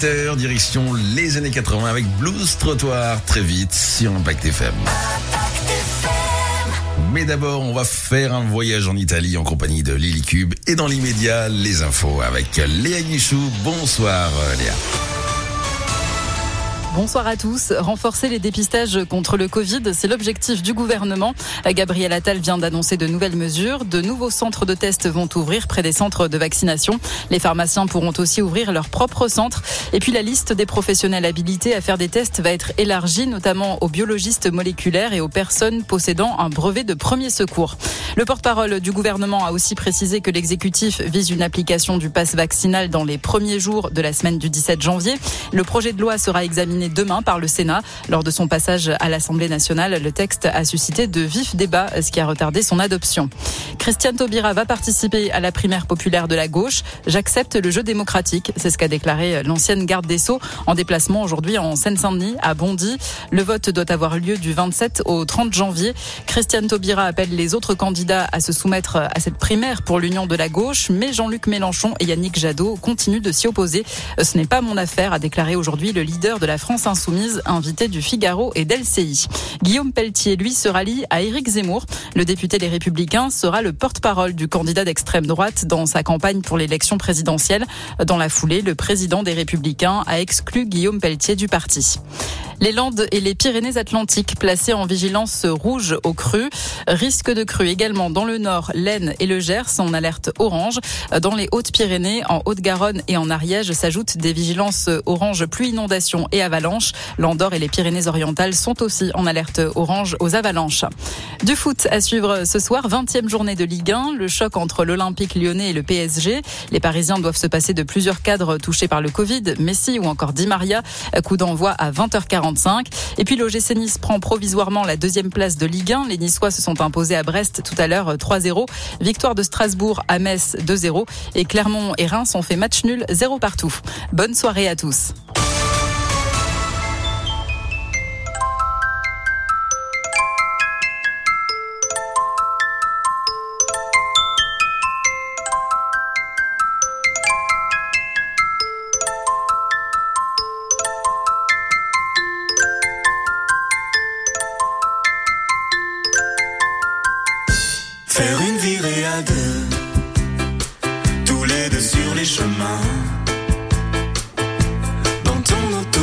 20h, direction les années 80 avec Blues Trottoir très vite sur Impact FM. Mais d'abord, on va faire un voyage en Italie en compagnie de Lily Cube et dans l'immédiat, les infos avec Léa Guichou. Bonsoir Léa. Bonsoir à tous. Renforcer les dépistages contre le Covid, c'est l'objectif du gouvernement. Gabriel Attal vient d'annoncer de nouvelles mesures. De nouveaux centres de tests vont ouvrir près des centres de vaccination. Les pharmaciens pourront aussi ouvrir leurs propres centres. Et puis la liste des professionnels habilités à faire des tests va être élargie, notamment aux biologistes moléculaires et aux personnes possédant un brevet de premier secours. Le porte-parole du gouvernement a aussi précisé que l'exécutif vise une application du pass vaccinal dans les premiers jours de la semaine du 17 janvier. Le projet de loi sera examiné demain par le Sénat. Lors de son passage à l'Assemblée nationale, le texte a suscité de vifs débats, ce qui a retardé son adoption. Christiane Taubira va participer à la primaire populaire de la gauche. J'accepte le jeu démocratique. C'est ce qu'a déclaré l'ancienne garde des Sceaux en déplacement aujourd'hui en Seine-Saint-Denis, à Bondy. Le vote doit avoir lieu du 27 au 30 janvier. Christiane Taubira appelle les autres candidats à se soumettre à cette primaire pour l'union de la gauche, mais Jean-Luc Mélenchon et Yannick Jadot continuent de s'y opposer. Ce n'est pas mon affaire, a déclaré aujourd'hui le leader de la France insoumise, invité du Figaro et d'LCI. Guillaume Pelletier, lui, se rallie à Éric Zemmour. Le député des Républicains sera le porte-parole du candidat d'extrême droite dans sa campagne pour l'élection présidentielle. Dans la foulée, le président des Républicains a exclu Guillaume Pelletier du parti. Les Landes et les Pyrénées-Atlantiques placés en vigilance rouge au cru. Risque de crue également dans le nord, l'Aisne et le Gers en alerte orange. Dans les Hautes-Pyrénées, en Haute-Garonne et en Ariège s'ajoutent des vigilances orange pluie, inondation et avalanche. L'Andorre et les Pyrénées-Orientales sont aussi en alerte orange aux avalanches. Du foot à suivre ce soir, 20e journée de Ligue 1, le choc entre l'Olympique lyonnais et le PSG. Les Parisiens doivent se passer de plusieurs cadres touchés par le Covid, Messi ou encore Di Maria. Coup d'envoi à 20h40 et puis l'OGC Nice prend provisoirement la deuxième place de Ligue 1. Les Niçois se sont imposés à Brest tout à l'heure 3-0. Victoire de Strasbourg à Metz 2-0. Et Clermont et Reims ont fait match nul 0 partout. Bonne soirée à tous. à deux, tous les deux sur les chemins, dans ton auto.